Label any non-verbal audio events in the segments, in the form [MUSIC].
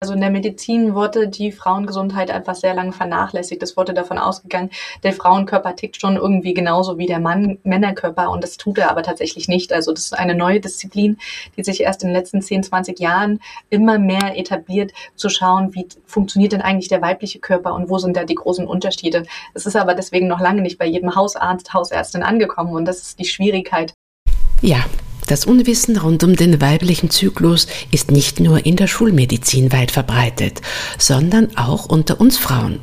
Also in der Medizin wurde die Frauengesundheit einfach sehr lange vernachlässigt. Es wurde davon ausgegangen, der Frauenkörper tickt schon irgendwie genauso wie der Mann Männerkörper und das tut er aber tatsächlich nicht. Also das ist eine neue Disziplin, die sich erst in den letzten 10, 20 Jahren immer mehr etabliert, zu schauen, wie funktioniert denn eigentlich der weibliche Körper und wo sind da die großen Unterschiede. Es ist aber deswegen noch lange nicht bei jedem Hausarzt, Hausärztin angekommen und das ist die Schwierigkeit. Ja, das Unwissen rund um den weiblichen Zyklus ist nicht nur in der Schulmedizin weit verbreitet, sondern auch unter uns Frauen.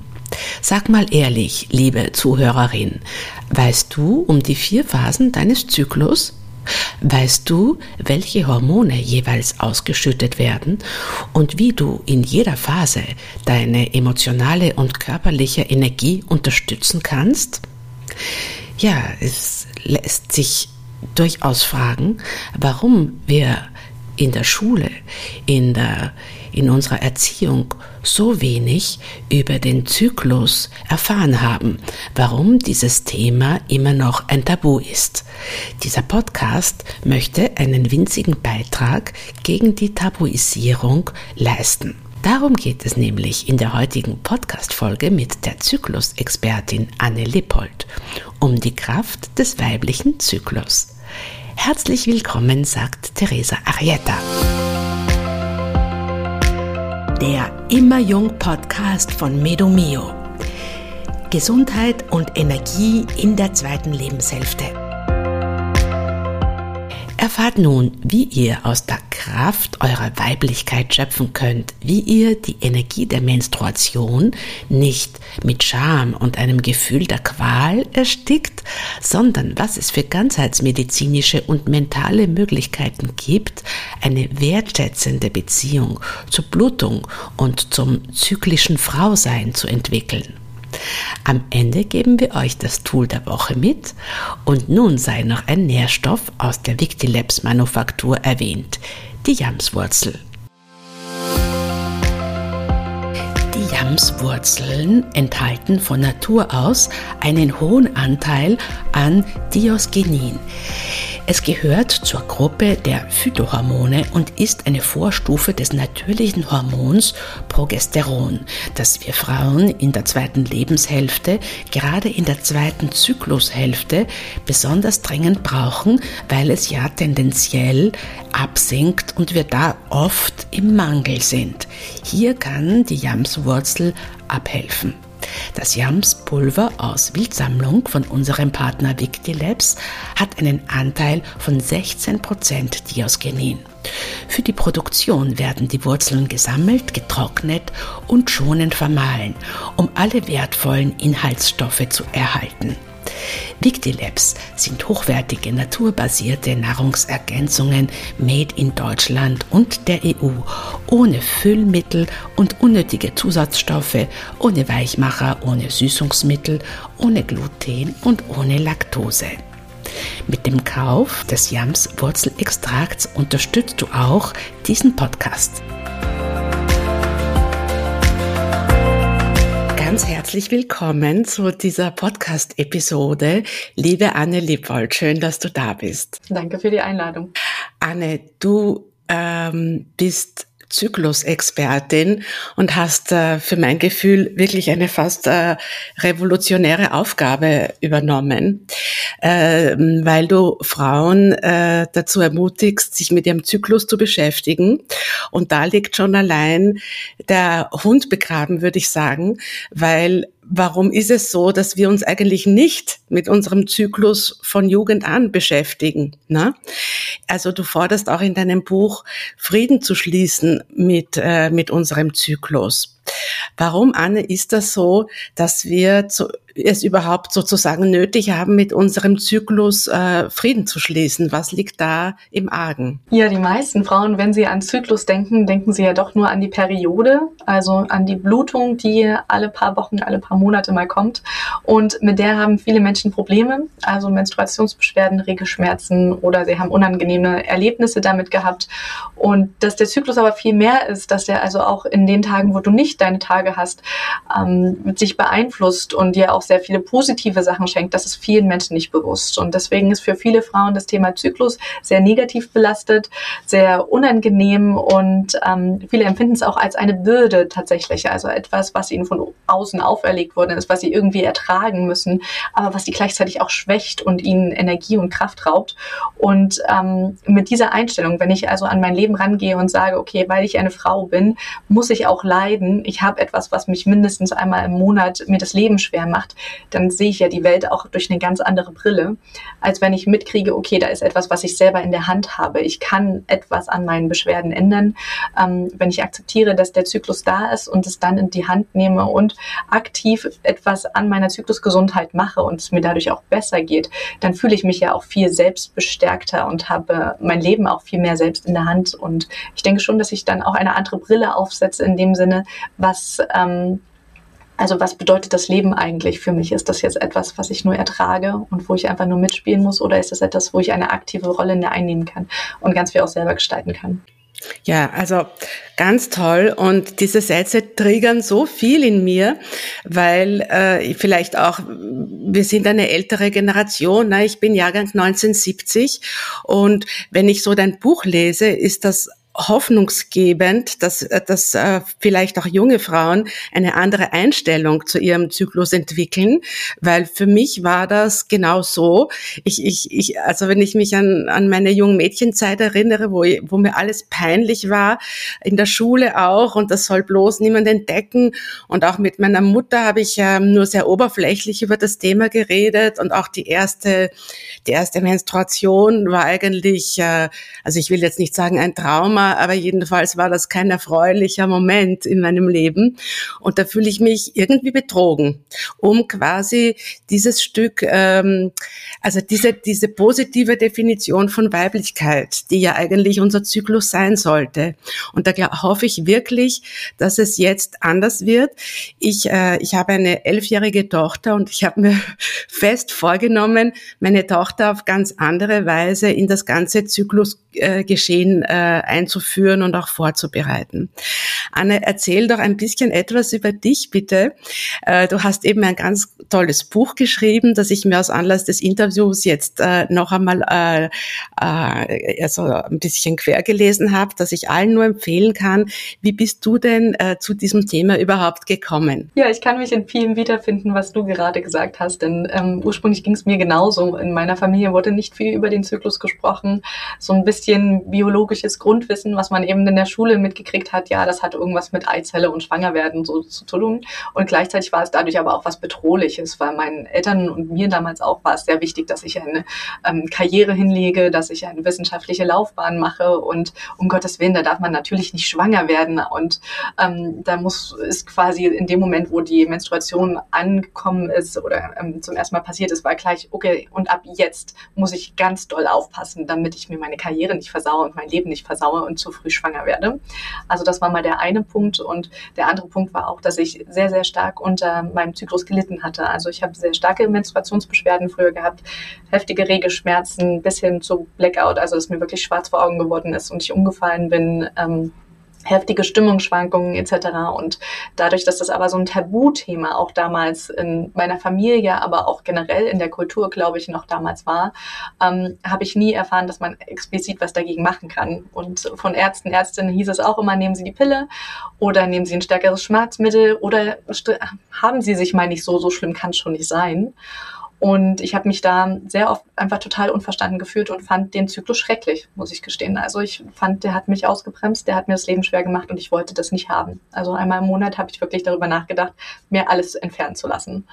Sag mal ehrlich, liebe Zuhörerin, weißt du um die vier Phasen deines Zyklus? Weißt du, welche Hormone jeweils ausgeschüttet werden und wie du in jeder Phase deine emotionale und körperliche Energie unterstützen kannst? Ja, es lässt sich durchaus fragen, warum wir in der Schule, in, der, in unserer Erziehung so wenig über den Zyklus erfahren haben, warum dieses Thema immer noch ein Tabu ist. Dieser Podcast möchte einen winzigen Beitrag gegen die Tabuisierung leisten. Darum geht es nämlich in der heutigen Podcast-Folge mit der Zyklusexpertin Anne Lippold um die Kraft des weiblichen Zyklus. Herzlich willkommen, sagt Teresa Arietta. Der Immer Jung Podcast von Medomio. Gesundheit und Energie in der zweiten Lebenshälfte. Erfahrt nun, wie ihr aus der Kraft eurer Weiblichkeit schöpfen könnt, wie ihr die Energie der Menstruation nicht mit Scham und einem Gefühl der Qual erstickt, sondern was es für ganzheitsmedizinische und mentale Möglichkeiten gibt, eine wertschätzende Beziehung zur Blutung und zum zyklischen Frausein zu entwickeln. Am Ende geben wir euch das Tool der Woche mit und nun sei noch ein Nährstoff aus der Victilabs Manufaktur erwähnt, die Jamswurzel. Die Jamswurzeln enthalten von Natur aus einen hohen Anteil an Diosgenin. Es gehört zur Gruppe der Phytohormone und ist eine Vorstufe des natürlichen Hormons Progesteron, das wir Frauen in der zweiten Lebenshälfte, gerade in der zweiten Zyklushälfte, besonders dringend brauchen, weil es ja tendenziell absinkt und wir da oft im Mangel sind. Hier kann die Jamswurzel abhelfen. Das Jamspulver aus Wildsammlung von unserem Partner Victilabs hat einen Anteil von 16% Diosgenin. Für die Produktion werden die Wurzeln gesammelt, getrocknet und schonend vermahlen, um alle wertvollen Inhaltsstoffe zu erhalten. Victilabs sind hochwertige naturbasierte Nahrungsergänzungen made in Deutschland und der EU, ohne Füllmittel und unnötige Zusatzstoffe, ohne Weichmacher, ohne Süßungsmittel, ohne Gluten und ohne Laktose. Mit dem Kauf des Yams Wurzelextrakts unterstützt du auch diesen Podcast. Ganz herzlich willkommen zu dieser Podcast-Episode. Liebe Anne Lippold, schön, dass du da bist. Danke für die Einladung. Anne, du ähm, bist Zyklusexpertin und hast äh, für mein Gefühl wirklich eine fast äh, revolutionäre Aufgabe übernommen, äh, weil du Frauen äh, dazu ermutigst, sich mit ihrem Zyklus zu beschäftigen. Und da liegt schon allein der Hund begraben, würde ich sagen, weil warum ist es so, dass wir uns eigentlich nicht mit unserem Zyklus von Jugend an beschäftigen? Ne? Also du forderst auch in deinem Buch, Frieden zu schließen mit, äh, mit unserem Zyklus. Warum, Anne, ist das so, dass wir zu, es überhaupt sozusagen nötig haben, mit unserem Zyklus äh, Frieden zu schließen? Was liegt da im Argen? Ja, die meisten Frauen, wenn sie an Zyklus denken, denken sie ja doch nur an die Periode, also an die Blutung, die alle paar Wochen, alle paar Monate mal kommt. Und mit der haben viele Menschen Probleme, also Menstruationsbeschwerden, Regelschmerzen oder sie haben unangenehme Erlebnisse damit gehabt. Und dass der Zyklus aber viel mehr ist, dass der also auch in den Tagen, wo du nicht deine Tage hast, ähm, sich beeinflusst und dir auch sehr viele positive Sachen schenkt, das ist vielen Menschen nicht bewusst. Und deswegen ist für viele Frauen das Thema Zyklus sehr negativ belastet, sehr unangenehm und ähm, viele empfinden es auch als eine Bürde tatsächlich, also etwas, was ihnen von außen auferlegt worden ist, was sie irgendwie ertragen müssen, aber was sie gleichzeitig auch schwächt und ihnen Energie und Kraft raubt. Und ähm, mit dieser Einstellung, wenn ich also an mein Leben rangehe und sage, okay, weil ich eine Frau bin, muss ich auch leiden. Ich habe etwas, was mich mindestens einmal im Monat mir das Leben schwer macht, dann sehe ich ja die Welt auch durch eine ganz andere Brille, als wenn ich mitkriege, okay, da ist etwas, was ich selber in der Hand habe. Ich kann etwas an meinen Beschwerden ändern. Ähm, wenn ich akzeptiere, dass der Zyklus da ist und es dann in die Hand nehme und aktiv etwas an meiner Zyklusgesundheit mache und es mir dadurch auch besser geht, dann fühle ich mich ja auch viel selbstbestärkter und habe mein Leben auch viel mehr selbst in der Hand. Und ich denke schon, dass ich dann auch eine andere Brille aufsetze in dem Sinne, was ähm, also was bedeutet das Leben eigentlich für mich? Ist das jetzt etwas, was ich nur ertrage und wo ich einfach nur mitspielen muss oder ist das etwas, wo ich eine aktive Rolle in der einnehmen kann und ganz viel auch selber gestalten kann? Ja, also ganz toll. Und diese Sätze triggern so viel in mir, weil äh, vielleicht auch, wir sind eine ältere Generation. Ne? Ich bin Jahrgang 1970 und wenn ich so dein Buch lese, ist das hoffnungsgebend, dass, äh, dass äh, vielleicht auch junge Frauen eine andere Einstellung zu ihrem Zyklus entwickeln, weil für mich war das genau so. Ich, ich, ich, also wenn ich mich an, an meine jungen Mädchenzeit erinnere, wo, wo mir alles peinlich war, in der Schule auch, und das soll bloß niemand entdecken. Und auch mit meiner Mutter habe ich äh, nur sehr oberflächlich über das Thema geredet und auch die erste, die erste Menstruation war eigentlich, äh, also ich will jetzt nicht sagen ein Trauma, aber jedenfalls war das kein erfreulicher Moment in meinem Leben. Und da fühle ich mich irgendwie betrogen, um quasi dieses Stück, ähm, also diese, diese positive Definition von Weiblichkeit, die ja eigentlich unser Zyklus sein sollte. Und da hoffe ich wirklich, dass es jetzt anders wird. Ich, äh, ich habe eine elfjährige Tochter und ich habe mir [LAUGHS] fest vorgenommen, meine Tochter auf ganz andere Weise in das ganze Zyklusgeschehen äh, einzubauen einzuführen und auch vorzubereiten. Anne, erzähl doch ein bisschen etwas über dich, bitte. Äh, du hast eben ein ganz tolles Buch geschrieben, das ich mir aus Anlass des Interviews jetzt äh, noch einmal äh, also ein bisschen quer gelesen habe, das ich allen nur empfehlen kann. Wie bist du denn zu diesem Thema überhaupt gekommen? Ja, ich kann mich in vielen wiederfinden, was du gerade gesagt hast, denn ähm, ursprünglich ging es mir genauso. In meiner Familie wurde nicht viel über den Zyklus gesprochen. So ein bisschen biologisches Grundwissen Wissen, was man eben in der Schule mitgekriegt hat, ja, das hat irgendwas mit Eizelle und Schwangerwerden so zu tun. Und gleichzeitig war es dadurch aber auch was Bedrohliches, weil meinen Eltern und mir damals auch war es sehr wichtig, dass ich eine ähm, Karriere hinlege, dass ich eine wissenschaftliche Laufbahn mache und um Gottes Willen, da darf man natürlich nicht schwanger werden. Und ähm, da muss ist quasi in dem Moment, wo die Menstruation angekommen ist oder ähm, zum ersten Mal passiert ist, war gleich, okay, und ab jetzt muss ich ganz doll aufpassen, damit ich mir meine Karriere nicht versaue und mein Leben nicht versaue. Und und zu früh schwanger werde. Also das war mal der eine Punkt. Und der andere Punkt war auch, dass ich sehr, sehr stark unter meinem Zyklus gelitten hatte. Also ich habe sehr starke Menstruationsbeschwerden früher gehabt, heftige Regelschmerzen bis hin zu Blackout, also dass mir wirklich schwarz vor Augen geworden ist und ich umgefallen bin. Ähm, heftige Stimmungsschwankungen etc. Und dadurch, dass das aber so ein Tabuthema auch damals in meiner Familie, aber auch generell in der Kultur, glaube ich, noch damals war, ähm, habe ich nie erfahren, dass man explizit was dagegen machen kann. Und von Ärzten, Ärztinnen hieß es auch immer, nehmen Sie die Pille oder nehmen Sie ein stärkeres Schmerzmittel oder haben Sie sich mal nicht so, so schlimm kann es schon nicht sein. Und ich habe mich da sehr oft einfach total unverstanden gefühlt und fand den Zyklus schrecklich, muss ich gestehen. Also ich fand, der hat mich ausgebremst, der hat mir das Leben schwer gemacht und ich wollte das nicht haben. Also einmal im Monat habe ich wirklich darüber nachgedacht, mir alles entfernen zu lassen.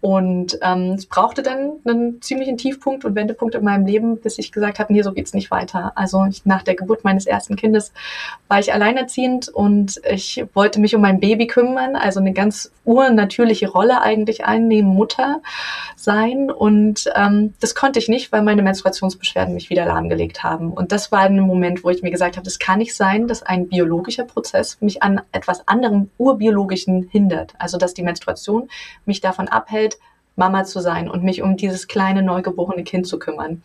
Und ähm, es brauchte dann einen ziemlichen Tiefpunkt und Wendepunkt in meinem Leben, bis ich gesagt habe, nee, so geht's nicht weiter. Also ich, nach der Geburt meines ersten Kindes war ich alleinerziehend und ich wollte mich um mein Baby kümmern, also eine ganz urnatürliche Rolle eigentlich einnehmen, Mutter sein. Und ähm, das konnte ich nicht, weil meine Menstruationsbeschwerden mich wieder lahmgelegt haben. Und das war ein Moment, wo ich mir gesagt habe, das kann nicht sein, dass ein biologischer Prozess mich an etwas anderem urbiologischen hindert. Also dass die Menstruation mich davon abhält, Mama zu sein und mich um dieses kleine neugeborene Kind zu kümmern.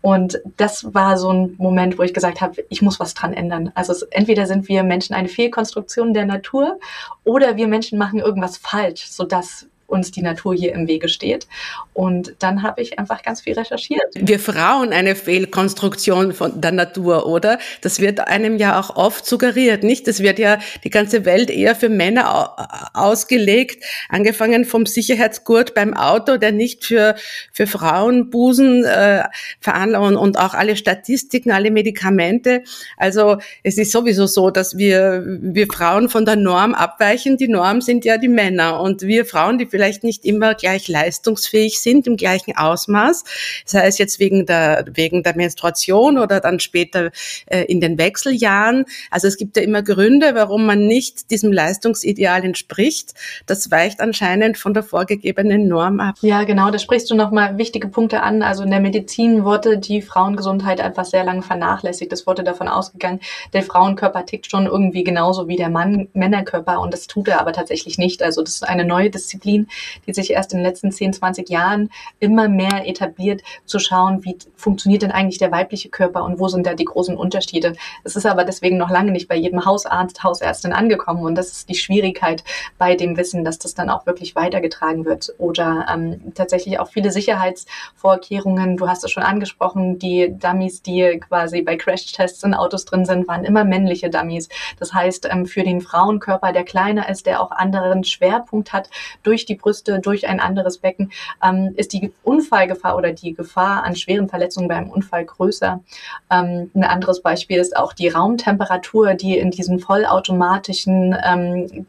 Und das war so ein Moment, wo ich gesagt habe, ich muss was dran ändern. Also es, entweder sind wir Menschen eine Fehlkonstruktion der Natur oder wir Menschen machen irgendwas falsch, sodass uns die Natur hier im Wege steht. Und dann habe ich einfach ganz viel recherchiert. Wir Frauen eine Fehlkonstruktion von der Natur, oder? Das wird einem ja auch oft suggeriert, nicht? Das wird ja die ganze Welt eher für Männer ausgelegt, angefangen vom Sicherheitsgurt beim Auto, der nicht für, für Frauen Busen äh, veranlagt und auch alle Statistiken, alle Medikamente. Also es ist sowieso so, dass wir, wir Frauen von der Norm abweichen. Die Norm sind ja die Männer und wir Frauen, die vielleicht nicht immer gleich leistungsfähig sind im gleichen Ausmaß, sei es jetzt wegen der, wegen der Menstruation oder dann später äh, in den Wechseljahren. Also es gibt ja immer Gründe, warum man nicht diesem Leistungsideal entspricht. Das weicht anscheinend von der vorgegebenen Norm ab. Ja, genau, da sprichst du nochmal wichtige Punkte an. Also in der Medizin wurde die Frauengesundheit einfach sehr lange vernachlässigt. Es wurde davon ausgegangen, der Frauenkörper tickt schon irgendwie genauso wie der Mann, Männerkörper und das tut er aber tatsächlich nicht. Also das ist eine neue Disziplin, die sich erst in den letzten 10, 20 Jahren immer mehr etabliert, zu schauen, wie funktioniert denn eigentlich der weibliche Körper und wo sind da die großen Unterschiede. Es ist aber deswegen noch lange nicht bei jedem Hausarzt, Hausärztin angekommen und das ist die Schwierigkeit bei dem Wissen, dass das dann auch wirklich weitergetragen wird oder ähm, tatsächlich auch viele Sicherheitsvorkehrungen. Du hast es schon angesprochen, die Dummies, die quasi bei Crashtests in Autos drin sind, waren immer männliche Dummies. Das heißt, ähm, für den Frauenkörper, der kleiner ist, der auch anderen Schwerpunkt hat, durch die Brüste, durch ein anderes Becken, ähm, ist die Unfallgefahr oder die Gefahr an schweren Verletzungen beim Unfall größer. Ähm, ein anderes Beispiel ist auch die Raumtemperatur, die in diesen vollautomatischen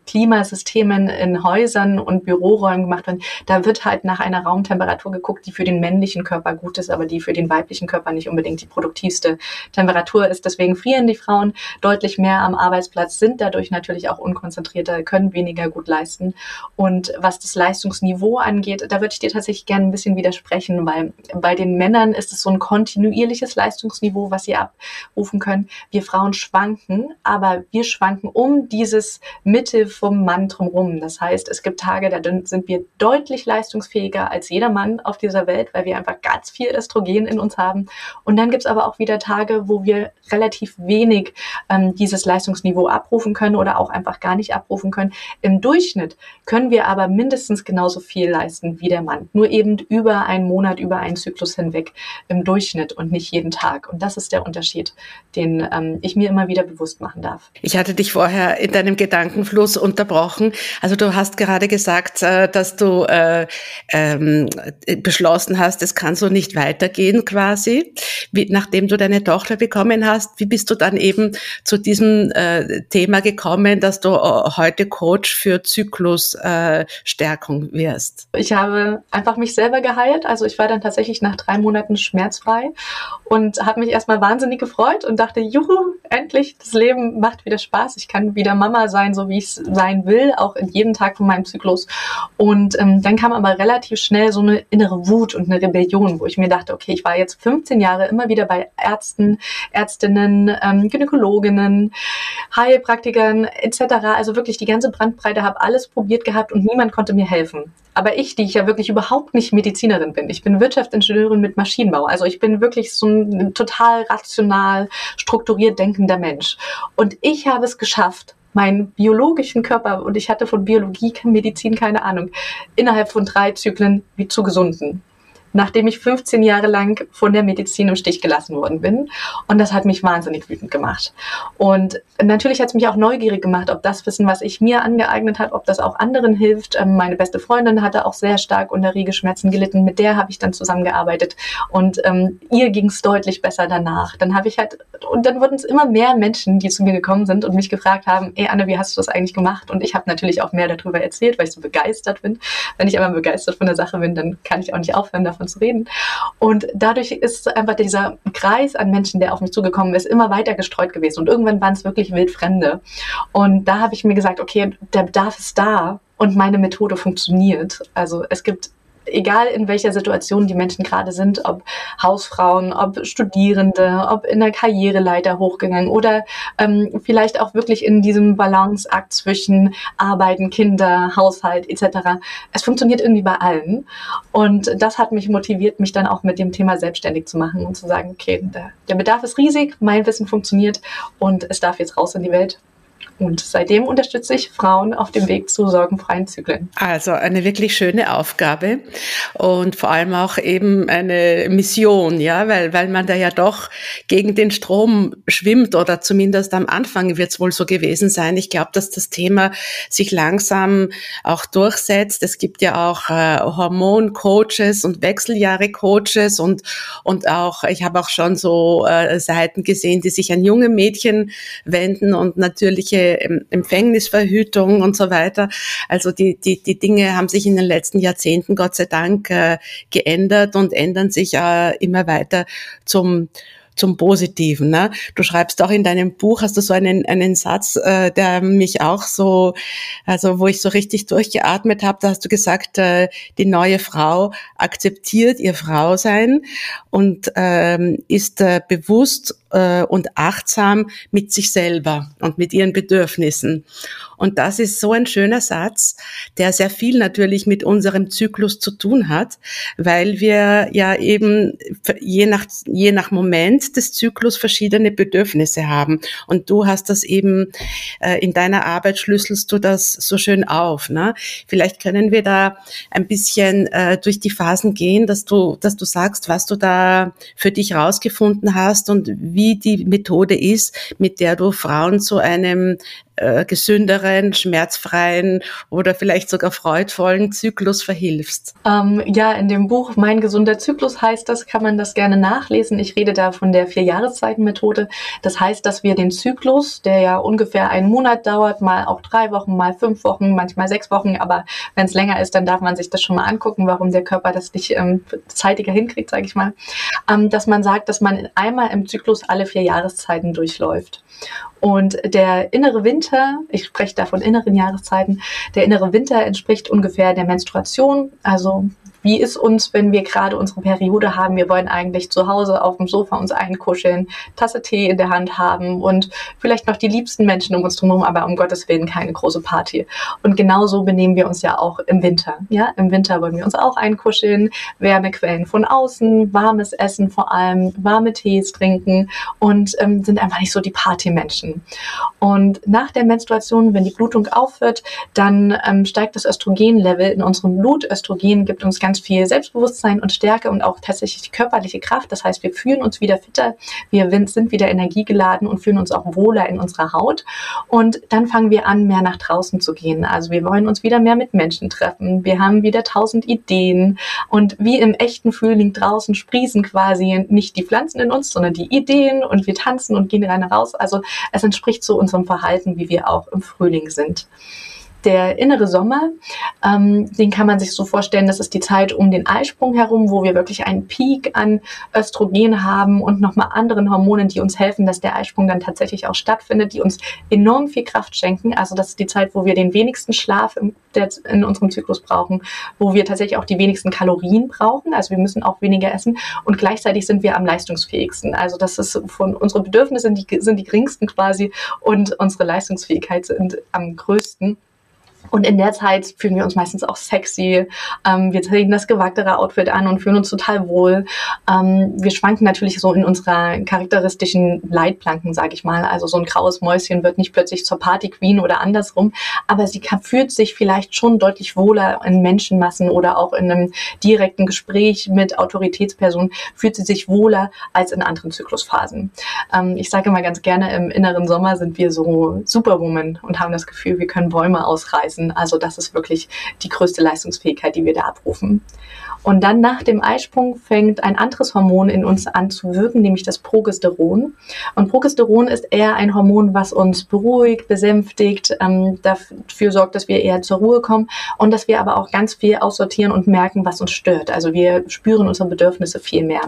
Klimasystemen in Häusern und Büroräumen gemacht werden. Da wird halt nach einer Raumtemperatur geguckt, die für den männlichen Körper gut ist, aber die für den weiblichen Körper nicht unbedingt die produktivste Temperatur ist. Deswegen frieren die Frauen deutlich mehr am Arbeitsplatz, sind dadurch natürlich auch unkonzentrierter, können weniger gut leisten. Und was das Leistungsniveau angeht, da würde ich dir tatsächlich gerne ein bisschen widersprechen, weil bei den Männern ist es so ein kontinuierliches Leistungsniveau, was sie abrufen können. Wir Frauen schwanken, aber wir schwanken um dieses Mitte vom Mann drumherum. Das heißt, es gibt Tage, da sind wir deutlich leistungsfähiger als jeder Mann auf dieser Welt, weil wir einfach ganz viel Östrogen in uns haben. Und dann gibt es aber auch wieder Tage, wo wir relativ wenig ähm, dieses Leistungsniveau abrufen können oder auch einfach gar nicht abrufen können. Im Durchschnitt können wir aber mindestens genauso viel leisten wie der Mann. Nur eben über einen Monat, über einen Zyklus hinweg im Durchschnitt und nicht jeden Tag. Und das ist der Unterschied, den ähm, ich mir immer wieder bewusst machen darf. Ich hatte dich vorher in deinem Gedankenfluss unterbrochen. Also du hast gerade gesagt, äh, dass du äh, ähm, beschlossen hast, es kann so nicht weitergehen quasi. Wie, nachdem du deine Tochter bekommen hast, wie bist du dann eben zu diesem äh, Thema gekommen, dass du äh, heute Coach für Zyklusstärkung äh, wirst? Ich habe einfach mich selber geheilt. Also ich war dann tatsächlich nach drei Monaten schmerzfrei und habe mich erstmal wahnsinnig gefreut und dachte, juhu, endlich, das Leben macht wieder Spaß. Ich kann wieder Mama sein, so wie ich es sein will, auch in jedem Tag von meinem Zyklus. Und ähm, dann kam aber relativ schnell so eine innere Wut und eine Rebellion, wo ich mir dachte, okay, ich war jetzt 15 Jahre immer wieder bei Ärzten, Ärztinnen, ähm, Gynäkologinnen, Heilpraktikern etc. Also wirklich die ganze Brandbreite, habe alles probiert gehabt und niemand konnte mir helfen. Aber ich, die ich ja wirklich überhaupt nicht Medizinerin bin, ich bin Wirtschaftsingenieurin mit Maschinenbau. Also ich bin wirklich so ein total rational, strukturiert denkender Mensch. Und ich habe es geschafft, meinen biologischen Körper, und ich hatte von Biologie, Medizin keine Ahnung, innerhalb von drei Zyklen wie zu gesunden nachdem ich 15 Jahre lang von der Medizin im Stich gelassen worden bin. Und das hat mich wahnsinnig wütend gemacht. Und natürlich hat es mich auch neugierig gemacht, ob das Wissen, was ich mir angeeignet habe, ob das auch anderen hilft. Ähm, meine beste Freundin hatte auch sehr stark unter Riegeschmerzen gelitten. Mit der habe ich dann zusammengearbeitet. Und ähm, ihr ging es deutlich besser danach. Dann habe ich halt, und dann wurden es immer mehr Menschen, die zu mir gekommen sind und mich gefragt haben, ey Anne, wie hast du das eigentlich gemacht? Und ich habe natürlich auch mehr darüber erzählt, weil ich so begeistert bin. Wenn ich einmal begeistert von der Sache bin, dann kann ich auch nicht aufhören, davon zu reden. Und dadurch ist einfach dieser Kreis an Menschen, der auf mich zugekommen ist, immer weiter gestreut gewesen. Und irgendwann waren es wirklich wildfremde. Und da habe ich mir gesagt, okay, der Bedarf ist da und meine Methode funktioniert. Also es gibt egal in welcher Situation die Menschen gerade sind, ob Hausfrauen, ob Studierende, ob in der Karriereleiter hochgegangen oder ähm, vielleicht auch wirklich in diesem Balanceakt zwischen Arbeiten, Kinder, Haushalt etc. Es funktioniert irgendwie bei allen und das hat mich motiviert, mich dann auch mit dem Thema selbstständig zu machen und zu sagen, okay, der, der Bedarf ist riesig, mein Wissen funktioniert und es darf jetzt raus in die Welt Und seitdem unterstütze ich Frauen auf dem Weg zu sorgenfreien Zyklen. Also eine wirklich schöne Aufgabe und vor allem auch eben eine Mission, ja, weil, weil man da ja doch gegen den Strom schwimmt oder zumindest am Anfang wird es wohl so gewesen sein. Ich glaube, dass das Thema sich langsam auch durchsetzt. Es gibt ja auch äh, Hormoncoaches und Wechseljahre-Coaches und, und auch, ich habe auch schon so äh, Seiten gesehen, die sich an junge Mädchen wenden und natürliche Empfängnisverhütung und so weiter. Also die, die, die Dinge haben sich in den letzten Jahrzehnten Gott sei Dank äh, geändert und ändern sich äh, immer weiter zum zum Positiven. Ne? Du schreibst auch in deinem Buch, hast du so einen, einen Satz, äh, der mich auch so, also wo ich so richtig durchgeatmet habe, da hast du gesagt, äh, die neue Frau akzeptiert ihr Frausein und ähm, ist äh, bewusst äh, und achtsam mit sich selber und mit ihren Bedürfnissen. Und das ist so ein schöner Satz, der sehr viel natürlich mit unserem Zyklus zu tun hat, weil wir ja eben je nach, je nach Moment des Zyklus verschiedene Bedürfnisse haben. Und du hast das eben äh, in deiner Arbeit schlüsselst du das so schön auf. Ne? Vielleicht können wir da ein bisschen äh, durch die Phasen gehen, dass du, dass du sagst, was du da für dich rausgefunden hast und wie die Methode ist, mit der du Frauen zu einem äh, gesünderen, schmerzfreien oder vielleicht sogar freudvollen Zyklus verhilfst? Ähm, ja, in dem Buch Mein gesunder Zyklus heißt das, kann man das gerne nachlesen. Ich rede da von der Vier-Jahreszeiten-Methode. Das heißt, dass wir den Zyklus, der ja ungefähr einen Monat dauert, mal auch drei Wochen, mal fünf Wochen, manchmal sechs Wochen, aber wenn es länger ist, dann darf man sich das schon mal angucken, warum der Körper das nicht ähm, zeitiger hinkriegt, sage ich mal. Ähm, dass man sagt, dass man einmal im Zyklus alle vier Jahreszeiten durchläuft. Und der innere Winter, ich spreche da von inneren Jahreszeiten, der innere Winter entspricht ungefähr der Menstruation. Also wie ist uns, wenn wir gerade unsere Periode haben? Wir wollen eigentlich zu Hause auf dem Sofa uns einkuscheln, Tasse Tee in der Hand haben und vielleicht noch die liebsten Menschen um uns herum, aber um Gottes Willen keine große Party. Und genauso benehmen wir uns ja auch im Winter. Ja, im Winter wollen wir uns auch einkuscheln, Wärmequellen von außen, warmes Essen vor allem, warme Tees trinken und ähm, sind einfach nicht so die Partymenschen. Und nach der Menstruation, wenn die Blutung aufhört, dann ähm, steigt das Östrogenlevel in unserem Blut. Östrogen gibt uns ganz ganz viel Selbstbewusstsein und Stärke und auch tatsächlich körperliche Kraft. Das heißt, wir fühlen uns wieder fitter, wir sind wieder energiegeladen und fühlen uns auch wohler in unserer Haut. Und dann fangen wir an, mehr nach draußen zu gehen. Also wir wollen uns wieder mehr mit Menschen treffen. Wir haben wieder tausend Ideen. Und wie im echten Frühling draußen sprießen quasi nicht die Pflanzen in uns, sondern die Ideen und wir tanzen und gehen rein raus. Also es entspricht so unserem Verhalten, wie wir auch im Frühling sind der innere Sommer, ähm, den kann man sich so vorstellen, das ist die Zeit um den Eisprung herum, wo wir wirklich einen Peak an Östrogen haben und nochmal anderen Hormonen, die uns helfen, dass der Eisprung dann tatsächlich auch stattfindet, die uns enorm viel Kraft schenken. Also das ist die Zeit, wo wir den wenigsten Schlaf der, in unserem Zyklus brauchen, wo wir tatsächlich auch die wenigsten Kalorien brauchen. Also wir müssen auch weniger essen und gleichzeitig sind wir am leistungsfähigsten. Also das ist von unsere Bedürfnisse die, sind die geringsten quasi und unsere Leistungsfähigkeit sind am größten. Und in der Zeit fühlen wir uns meistens auch sexy. Ähm, wir treten das gewagtere Outfit an und fühlen uns total wohl. Ähm, wir schwanken natürlich so in unserer charakteristischen Leitplanken, sage ich mal. Also so ein graues Mäuschen wird nicht plötzlich zur Party Queen oder andersrum, aber sie fühlt sich vielleicht schon deutlich wohler in Menschenmassen oder auch in einem direkten Gespräch mit Autoritätspersonen, fühlt sie sich wohler als in anderen Zyklusphasen. Ähm, ich sage immer ganz gerne, im inneren Sommer sind wir so Superwoman und haben das Gefühl, wir können Bäume ausreißen messen. Also das ist wirklich die größte Leistungsfähigkeit, die wir da abrufen. Und dann nach dem Eisprung fängt ein anderes Hormon in uns an zu wirken, nämlich das Progesteron. Und Progesteron ist eher ein Hormon, was uns beruhigt, besänftigt, ähm, dafür sorgt, dass wir eher zur Ruhe kommen und dass wir aber auch ganz viel aussortieren und merken, was uns stört. Also wir spüren unsere Bedürfnisse viel mehr.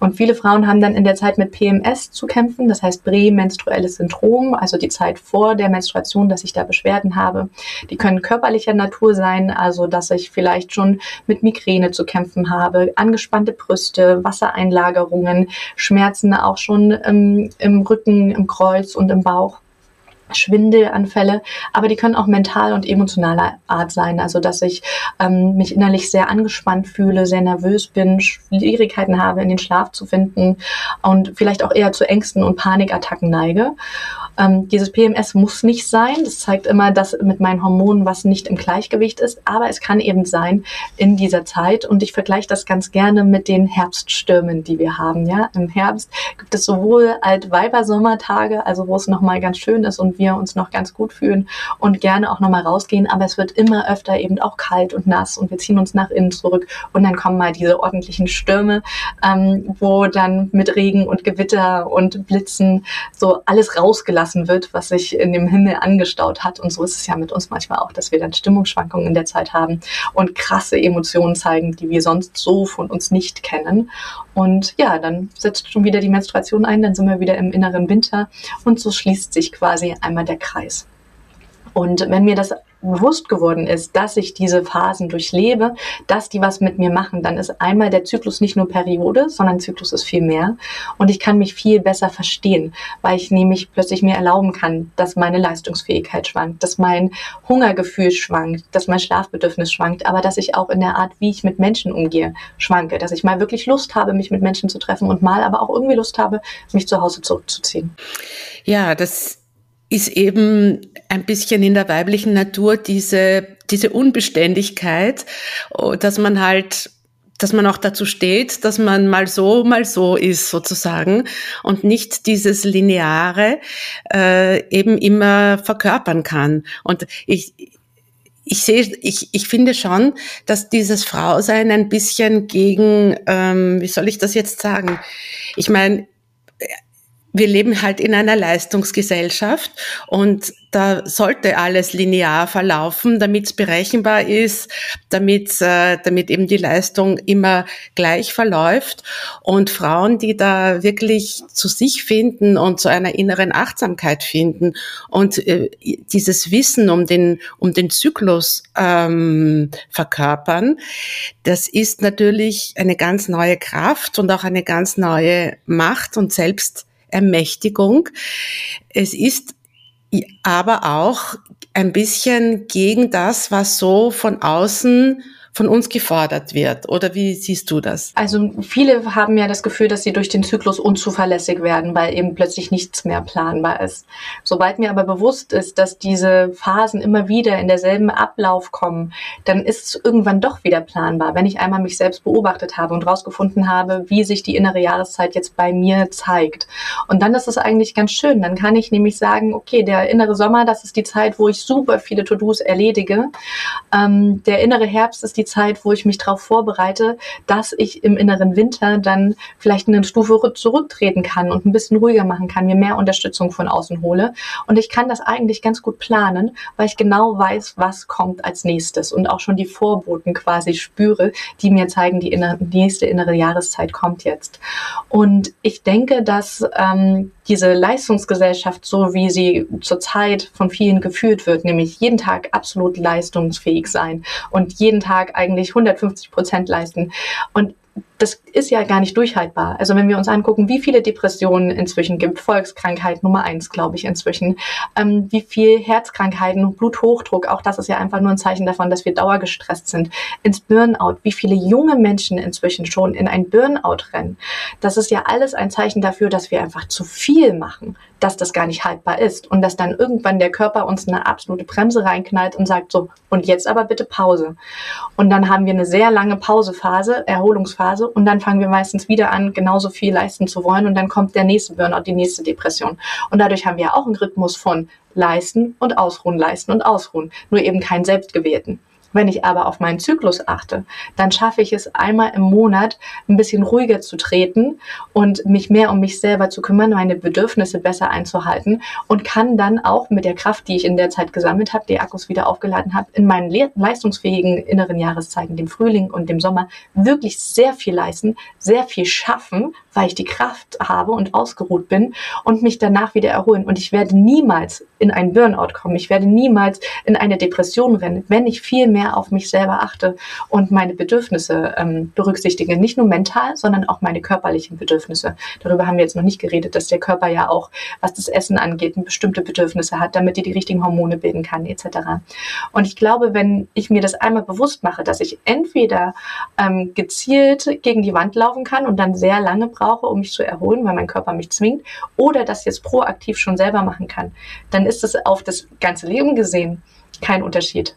Und viele Frauen haben dann in der Zeit mit PMS zu kämpfen, das heißt prämenstruelles Syndrom, also die Zeit vor der Menstruation, dass ich da Beschwerden habe. Die können körperlicher Natur sein, also dass ich vielleicht schon mit Migräne zu kämpfen habe, angespannte Brüste, Wassereinlagerungen, Schmerzen auch schon im, im Rücken, im Kreuz und im Bauch. Schwindelanfälle, aber die können auch mental und emotionaler Art sein. Also dass ich ähm, mich innerlich sehr angespannt fühle, sehr nervös bin, Schwierigkeiten habe, in den Schlaf zu finden und vielleicht auch eher zu Ängsten und Panikattacken neige. Ähm, dieses PMS muss nicht sein. Das zeigt immer, dass mit meinen Hormonen was nicht im Gleichgewicht ist, aber es kann eben sein in dieser Zeit. Und ich vergleiche das ganz gerne mit den Herbststürmen, die wir haben. Ja, im Herbst gibt es sowohl Altweiber-Sommertage, also wo es nochmal ganz schön ist und wir uns noch ganz gut fühlen und gerne auch nochmal rausgehen, aber es wird immer öfter eben auch kalt und nass und wir ziehen uns nach innen zurück und dann kommen mal diese ordentlichen Stürme, ähm, wo dann mit Regen und Gewitter und Blitzen so alles rausgelassen gelassen wird, was sich in dem Himmel angestaut hat. Und so ist es ja mit uns manchmal auch, dass wir dann Stimmungsschwankungen in der Zeit haben und krasse Emotionen zeigen, die wir sonst so von uns nicht kennen. Und ja, dann setzt schon wieder die Menstruation ein, dann sind wir wieder im inneren Winter und so schließt sich quasi einmal der Kreis. Und wenn mir das bewusst geworden ist, dass ich diese Phasen durchlebe, dass die was mit mir machen, dann ist einmal der Zyklus nicht nur Periode, sondern Zyklus ist viel mehr. Und ich kann mich viel besser verstehen, weil ich nämlich plötzlich mir erlauben kann, dass meine Leistungsfähigkeit schwankt, dass mein Hungergefühl schwankt, dass mein Schlafbedürfnis schwankt, aber dass ich auch in der Art, wie ich mit Menschen umgehe, schwanke, dass ich mal wirklich Lust habe, mich mit Menschen zu treffen und mal aber auch irgendwie Lust habe, mich zu Hause zurückzuziehen. Ja, das ist eben ein bisschen in der weiblichen Natur diese, diese Unbeständigkeit, oh, dass man halt dass man auch dazu steht, dass man mal so, mal so ist sozusagen und nicht dieses Lineare äh, eben immer verkörpern kann. Und ich, ich sehe, ich, ich finde schon, dass dieses Frausein ein bisschen gegen, ähm, wie soll ich das jetzt sagen? Ich meine, wir leben halt in einer Leistungsgesellschaft und da sollte alles linear verlaufen, damit es berechenbar ist, damit, äh, damit eben die Leistung immer gleich verläuft. Und Frauen, die da wirklich zu sich finden und zu einer inneren Achtsamkeit finden und äh, dieses Wissen um den, um den Zyklus ähm, verkörpern, das ist natürlich eine ganz neue Kraft und auch eine ganz neue Macht und Selbst Ermächtigung. Es ist aber auch ein bisschen gegen das, was so von außen von uns gefordert wird. Oder wie siehst du das? Also viele haben ja das Gefühl, dass sie durch den Zyklus unzuverlässig werden, weil eben plötzlich nichts mehr planbar ist. Sobald mir aber bewusst ist, dass diese Phasen immer wieder in derselben Ablauf kommen, dann ist es irgendwann doch wieder planbar. Wenn ich einmal mich selbst beobachtet habe und rausgefunden habe, wie sich die innere Jahreszeit jetzt bei mir zeigt. Und dann ist es eigentlich ganz schön. Dann kann ich nämlich sagen, okay, der innere Sommer, das ist die Zeit, wo ich super viele To-Dos erledige. Ähm, der innere Herbst ist die Zeit, wo ich mich darauf vorbereite, dass ich im inneren Winter dann vielleicht eine Stufe zurücktreten kann und ein bisschen ruhiger machen kann, mir mehr Unterstützung von außen hole. Und ich kann das eigentlich ganz gut planen, weil ich genau weiß, was kommt als nächstes und auch schon die Vorboten quasi spüre, die mir zeigen, die, innere, nächste innere Jahreszeit kommt jetzt. Und ich denke, dass ähm, diese Leistungsgesellschaft, so wie sie zurzeit von vielen geführt wird, nämlich jeden Tag absolut leistungsfähig sein und jeden Tag eigentlich 150 Prozent leisten. Und das ist ja gar nicht durchhaltbar. Also wenn wir uns angucken, wie viele Depressionen inzwischen gibt, Volkskrankheit Nummer eins, glaube ich, inzwischen, ähm, wie viel Herzkrankheiten, Bluthochdruck, auch das ist ja einfach nur ein Zeichen davon, dass wir dauergestresst sind, ins Burnout, wie viele junge Menschen inzwischen schon in ein Burnout rennen. Das ist ja alles ein Zeichen dafür, dass wir einfach zu viel machen, dass das gar nicht haltbar ist und dass dann irgendwann der Körper uns eine absolute Bremse reinknallt und sagt so, und jetzt aber bitte Pause. Und dann haben wir eine sehr lange Pausephase, Erholungsphase und dann fangen wir meistens wieder an, genauso viel leisten zu wollen und dann kommt der nächste Burnout, die nächste Depression. Und dadurch haben wir auch einen Rhythmus von leisten und ausruhen, leisten und ausruhen, nur eben keinen selbstgewählten. Wenn ich aber auf meinen Zyklus achte, dann schaffe ich es einmal im Monat ein bisschen ruhiger zu treten und mich mehr um mich selber zu kümmern, meine Bedürfnisse besser einzuhalten und kann dann auch mit der Kraft, die ich in der Zeit gesammelt habe, die Akkus wieder aufgeladen habe, in meinen leistungsfähigen inneren Jahreszeiten, dem Frühling und dem Sommer, wirklich sehr viel leisten, sehr viel schaffen, weil ich die Kraft habe und ausgeruht bin und mich danach wieder erholen. Und ich werde niemals in einen Burnout kommen. Ich werde niemals in eine Depression rennen, wenn ich viel mehr auf mich selber achte und meine Bedürfnisse ähm, berücksichtige. Nicht nur mental, sondern auch meine körperlichen Bedürfnisse. Darüber haben wir jetzt noch nicht geredet, dass der Körper ja auch, was das Essen angeht, bestimmte Bedürfnisse hat, damit er die richtigen Hormone bilden kann, etc. Und ich glaube, wenn ich mir das einmal bewusst mache, dass ich entweder ähm, gezielt gegen die Wand laufen kann und dann sehr lange brauche, um mich zu erholen, weil mein Körper mich zwingt, oder das jetzt proaktiv schon selber machen kann, dann ist es auf das ganze Leben gesehen kein Unterschied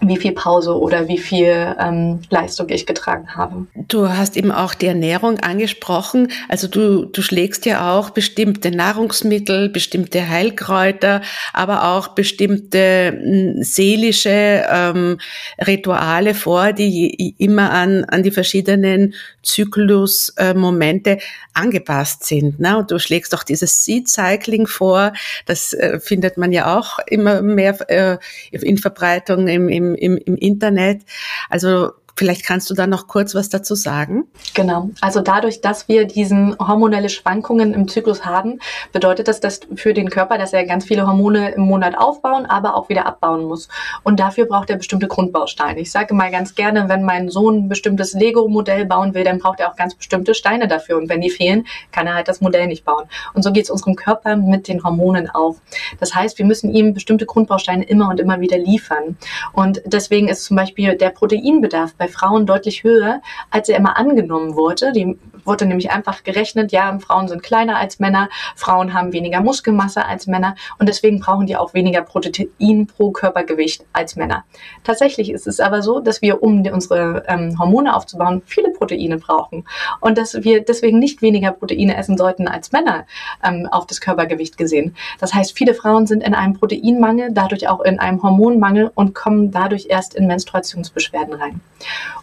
wie viel Pause oder wie viel ähm, Leistung ich getragen habe. Du hast eben auch die Ernährung angesprochen. Also du, du schlägst ja auch bestimmte Nahrungsmittel, bestimmte Heilkräuter, aber auch bestimmte hm, seelische ähm, Rituale vor, die immer an, an die verschiedenen Zyklusmomente äh, angepasst sind. Ne? Und du schlägst auch dieses Seed Cycling vor. Das äh, findet man ja auch immer mehr äh, in Verbreitung im, im im, im, Internet. Also Vielleicht kannst du da noch kurz was dazu sagen. Genau. Also dadurch, dass wir diesen hormonelle Schwankungen im Zyklus haben, bedeutet das, dass für den Körper, dass er ganz viele Hormone im Monat aufbauen, aber auch wieder abbauen muss. Und dafür braucht er bestimmte Grundbausteine. Ich sage mal ganz gerne, wenn mein Sohn ein bestimmtes Lego-Modell bauen will, dann braucht er auch ganz bestimmte Steine dafür. Und wenn die fehlen, kann er halt das Modell nicht bauen. Und so geht es unserem Körper mit den Hormonen auf. Das heißt, wir müssen ihm bestimmte Grundbausteine immer und immer wieder liefern. Und deswegen ist zum Beispiel der Proteinbedarf bei bei Frauen deutlich höher, als er immer angenommen wurde. Die wurde nämlich einfach gerechnet, ja, Frauen sind kleiner als Männer, Frauen haben weniger Muskelmasse als Männer und deswegen brauchen die auch weniger Protein pro Körpergewicht als Männer. Tatsächlich ist es aber so, dass wir, um unsere ähm, Hormone aufzubauen, viele Proteine brauchen und dass wir deswegen nicht weniger Proteine essen sollten als Männer ähm, auf das Körpergewicht gesehen. Das heißt, viele Frauen sind in einem Proteinmangel, dadurch auch in einem Hormonmangel und kommen dadurch erst in Menstruationsbeschwerden rein.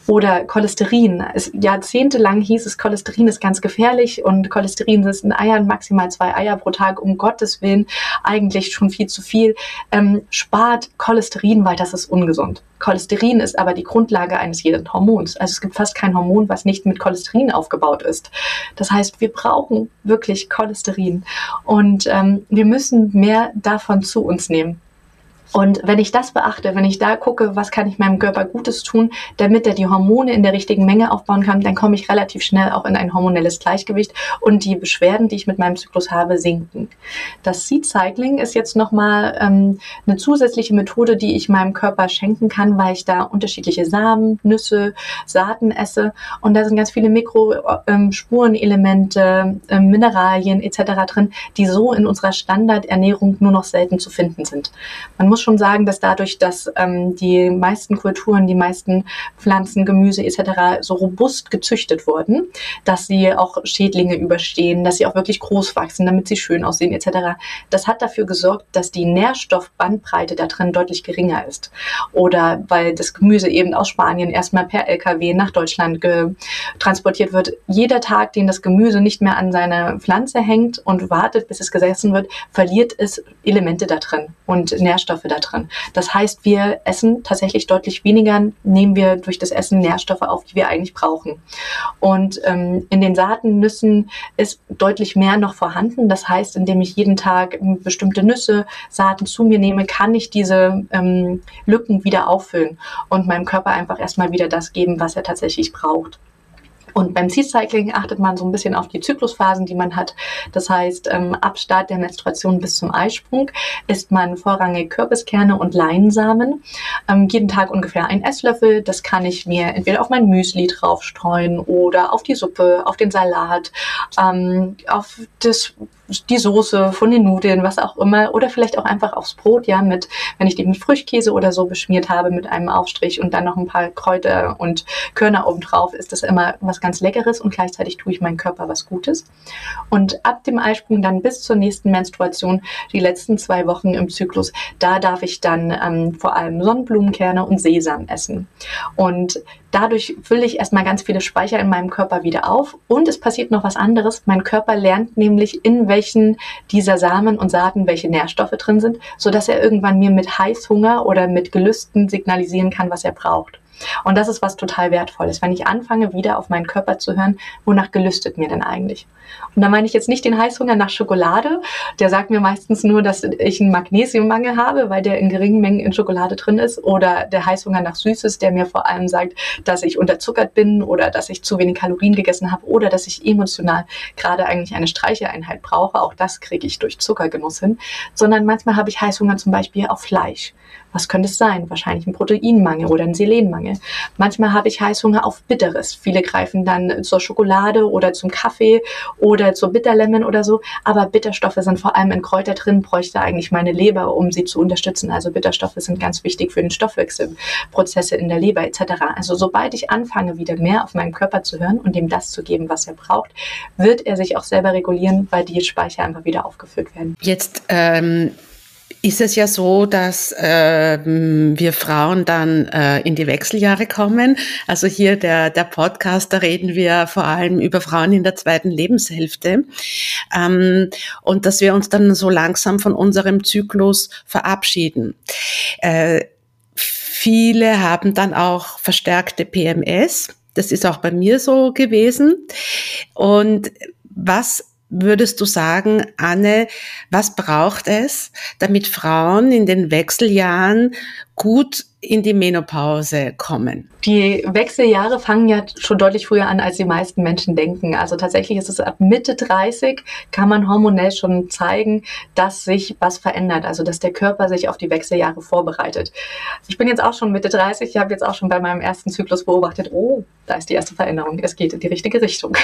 Oder Cholesterin. Es, jahrzehntelang hieß es, Cholesterin ist ganz gefährlich und Cholesterin ist in Eiern maximal zwei Eier pro Tag, um Gottes Willen, eigentlich schon viel zu viel. Ähm, spart Cholesterin, weil das ist ungesund. Cholesterin ist aber die Grundlage eines jeden Hormons. Also es gibt fast kein Hormon, was nicht mit Cholesterin aufgebaut ist. Das heißt, wir brauchen wirklich Cholesterin und ähm, wir müssen mehr davon zu uns nehmen. Und wenn ich das beachte, wenn ich da gucke, was kann ich meinem Körper Gutes tun, damit er die Hormone in der richtigen Menge aufbauen kann, dann komme ich relativ schnell auch in ein hormonelles Gleichgewicht und die Beschwerden, die ich mit meinem Zyklus habe, sinken. Das Seed Cycling ist jetzt nochmal ähm, eine zusätzliche Methode, die ich meinem Körper schenken kann, weil ich da unterschiedliche Samen, Nüsse, Saaten esse und da sind ganz viele Mikrospurenelemente, äh, äh, Mineralien etc. drin, die so in unserer Standardernährung nur noch selten zu finden sind. Man muss schon sagen, dass dadurch, dass ähm, die meisten Kulturen, die meisten Pflanzen, Gemüse etc. so robust gezüchtet wurden, dass sie auch Schädlinge überstehen, dass sie auch wirklich groß wachsen, damit sie schön aussehen etc. Das hat dafür gesorgt, dass die Nährstoffbandbreite da drin deutlich geringer ist. Oder weil das Gemüse eben aus Spanien erstmal per LKW nach Deutschland transportiert wird. Jeder Tag, den das Gemüse nicht mehr an seine Pflanze hängt und wartet, bis es gegessen wird, verliert es Elemente da drin und Nährstoffe da drin. Das heißt, wir essen tatsächlich deutlich weniger, nehmen wir durch das Essen Nährstoffe auf, die wir eigentlich brauchen. Und ähm, in den Saaten, Nüssen ist deutlich mehr noch vorhanden. Das heißt, indem ich jeden Tag bestimmte Nüsse, Saaten zu mir nehme, kann ich diese ähm, Lücken wieder auffüllen und meinem Körper einfach erstmal wieder das geben, was er tatsächlich braucht. Und beim Seed Cycling achtet man so ein bisschen auf die Zyklusphasen, die man hat. Das heißt, ähm, ab Start der Menstruation bis zum Eisprung isst man vorrangig Kürbiskerne und Leinsamen. Ähm, jeden Tag ungefähr ein Esslöffel. Das kann ich mir entweder auf mein Müsli draufstreuen oder auf die Suppe, auf den Salat, ähm, auf das die Soße von den Nudeln, was auch immer, oder vielleicht auch einfach aufs Brot, ja, mit, wenn ich die mit Frischkäse oder so beschmiert habe, mit einem Aufstrich und dann noch ein paar Kräuter und Körner obendrauf, ist das immer was ganz Leckeres und gleichzeitig tue ich meinem Körper was Gutes. Und ab dem Eisprung dann bis zur nächsten Menstruation, die letzten zwei Wochen im Zyklus, da darf ich dann ähm, vor allem Sonnenblumenkerne und Sesam essen. Und dadurch fülle ich erstmal ganz viele Speicher in meinem Körper wieder auf und es passiert noch was anderes. Mein Körper lernt nämlich, in welchen dieser Samen und Saaten welche Nährstoffe drin sind, sodass er irgendwann mir mit Heißhunger oder mit Gelüsten signalisieren kann, was er braucht. Und das ist was total Wertvolles, wenn ich anfange, wieder auf meinen Körper zu hören, wonach gelüstet mir denn eigentlich? Und da meine ich jetzt nicht den Heißhunger nach Schokolade. Der sagt mir meistens nur, dass ich einen Magnesiummangel habe, weil der in geringen Mengen in Schokolade drin ist. Oder der Heißhunger nach Süßes, der mir vor allem sagt, dass ich unterzuckert bin oder dass ich zu wenig Kalorien gegessen habe oder dass ich emotional gerade eigentlich eine Streicheinheit brauche. Auch das kriege ich durch Zuckergenuss hin. Sondern manchmal habe ich Heißhunger zum Beispiel auf Fleisch. Was könnte es sein? Wahrscheinlich ein Proteinmangel oder ein Selenmangel. Manchmal habe ich Heißhunger auf Bitteres. Viele greifen dann zur Schokolade oder zum Kaffee oder zur Bitterlemon oder so. Aber Bitterstoffe sind vor allem in Kräuter drin, bräuchte eigentlich meine Leber, um sie zu unterstützen. Also Bitterstoffe sind ganz wichtig für den Stoffwechselprozesse in der Leber etc. Also sobald ich anfange, wieder mehr auf meinen Körper zu hören und ihm das zu geben, was er braucht, wird er sich auch selber regulieren, weil die Speicher einfach wieder aufgefüllt werden. Jetzt ähm ist es ja so, dass äh, wir Frauen dann äh, in die Wechseljahre kommen. Also hier der, der Podcast, da reden wir vor allem über Frauen in der zweiten Lebenshälfte. Ähm, und dass wir uns dann so langsam von unserem Zyklus verabschieden. Äh, viele haben dann auch verstärkte PMS. Das ist auch bei mir so gewesen. Und was würdest du sagen, Anne, was braucht es, damit Frauen in den Wechseljahren gut in die Menopause kommen? Die Wechseljahre fangen ja schon deutlich früher an, als die meisten Menschen denken. Also tatsächlich ist es ab Mitte 30 kann man hormonell schon zeigen, dass sich was verändert, also dass der Körper sich auf die Wechseljahre vorbereitet. Ich bin jetzt auch schon Mitte 30, ich habe jetzt auch schon bei meinem ersten Zyklus beobachtet, oh, da ist die erste Veränderung, es geht in die richtige Richtung.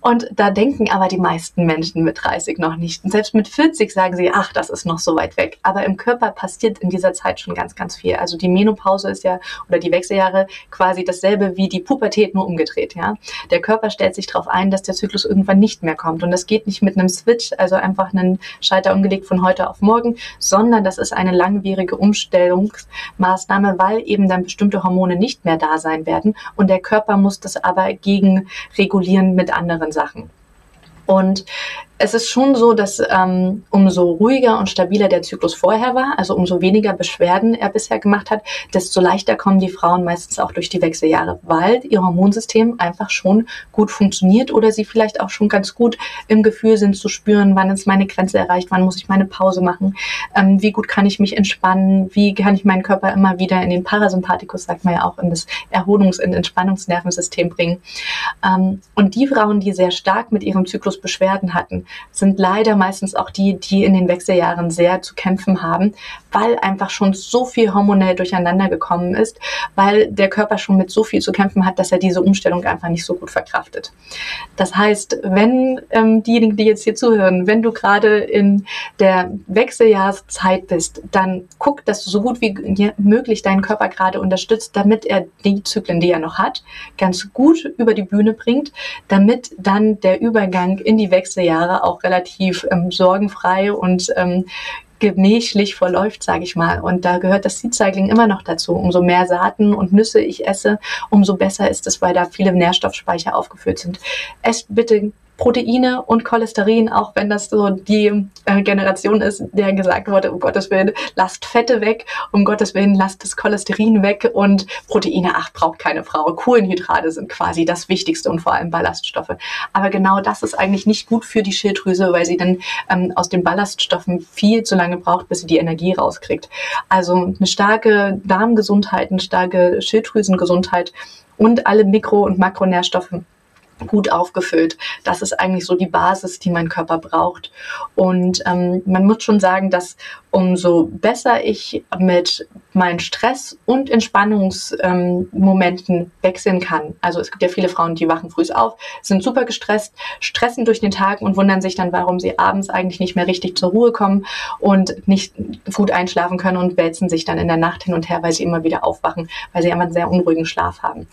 Und da denken aber die meisten Menschen mit 30 noch nicht. Und selbst mit 40 sagen sie, ach, das ist noch so weit weg. Aber im Körper passiert in dieser Zeit schon ganz, ganz viel. Also die Menopause ist ja, oder die Wechseljahre quasi dasselbe wie die Pubertät nur umgedreht, ja. Der Körper stellt sich darauf ein, dass der Zyklus irgendwann nicht mehr kommt. Und das geht nicht mit einem Switch, also einfach einen Schalter umgelegt von heute auf morgen, sondern das ist eine langwierige Umstellungsmaßnahme, weil eben dann bestimmte Hormone nicht mehr da sein werden. Und der Körper muss das aber gegen regulieren mit anderen Sachen. Und es ist schon so, dass ähm, umso ruhiger und stabiler der Zyklus vorher war, also umso weniger Beschwerden er bisher gemacht hat, desto leichter kommen die Frauen meistens auch durch die Wechseljahre, weil ihr Hormonsystem einfach schon gut funktioniert oder sie vielleicht auch schon ganz gut im Gefühl sind zu spüren, wann ist meine Grenze erreicht, wann muss ich meine Pause machen, ähm, wie gut kann ich mich entspannen, wie kann ich meinen Körper immer wieder in den Parasympathikus, sagt man ja auch, in das Erholungs- und Entspannungsnervensystem bringen. Ähm, und die Frauen, die sehr stark mit ihrem Zyklus Beschwerden hatten, sind leider meistens auch die, die in den Wechseljahren sehr zu kämpfen haben, weil einfach schon so viel hormonell durcheinander gekommen ist, weil der Körper schon mit so viel zu kämpfen hat, dass er diese Umstellung einfach nicht so gut verkraftet. Das heißt, wenn ähm, diejenigen, die jetzt hier zuhören, wenn du gerade in der Wechseljahrszeit bist, dann guck, dass du so gut wie möglich deinen Körper gerade unterstützt, damit er die Zyklen, die er noch hat, ganz gut über die Bühne bringt, damit dann der Übergang in die Wechseljahre auch relativ ähm, sorgenfrei und ähm, gemächlich verläuft, sage ich mal. Und da gehört das Seed Cycling immer noch dazu. Umso mehr Saaten und Nüsse ich esse, umso besser ist es, weil da viele Nährstoffspeicher aufgefüllt sind. Esst bitte Proteine und Cholesterin, auch wenn das so die äh, Generation ist, der gesagt wurde, um Gottes Willen, lasst Fette weg, um Gottes Willen, lasst das Cholesterin weg und Proteine, ach, braucht keine Frau. Kohlenhydrate sind quasi das Wichtigste und vor allem Ballaststoffe. Aber genau das ist eigentlich nicht gut für die Schilddrüse, weil sie dann ähm, aus den Ballaststoffen viel zu lange braucht, bis sie die Energie rauskriegt. Also eine starke Darmgesundheit, eine starke Schilddrüsengesundheit und alle Mikro- und Makronährstoffe gut aufgefüllt. Das ist eigentlich so die Basis, die mein Körper braucht. Und ähm, man muss schon sagen, dass umso besser ich mit meinen Stress- und Entspannungsmomenten ähm, wechseln kann. Also es gibt ja viele Frauen, die wachen früh auf, sind super gestresst, stressen durch den Tag und wundern sich dann, warum sie abends eigentlich nicht mehr richtig zur Ruhe kommen und nicht gut einschlafen können und wälzen sich dann in der Nacht hin und her, weil sie immer wieder aufwachen, weil sie immer einen sehr unruhigen Schlaf haben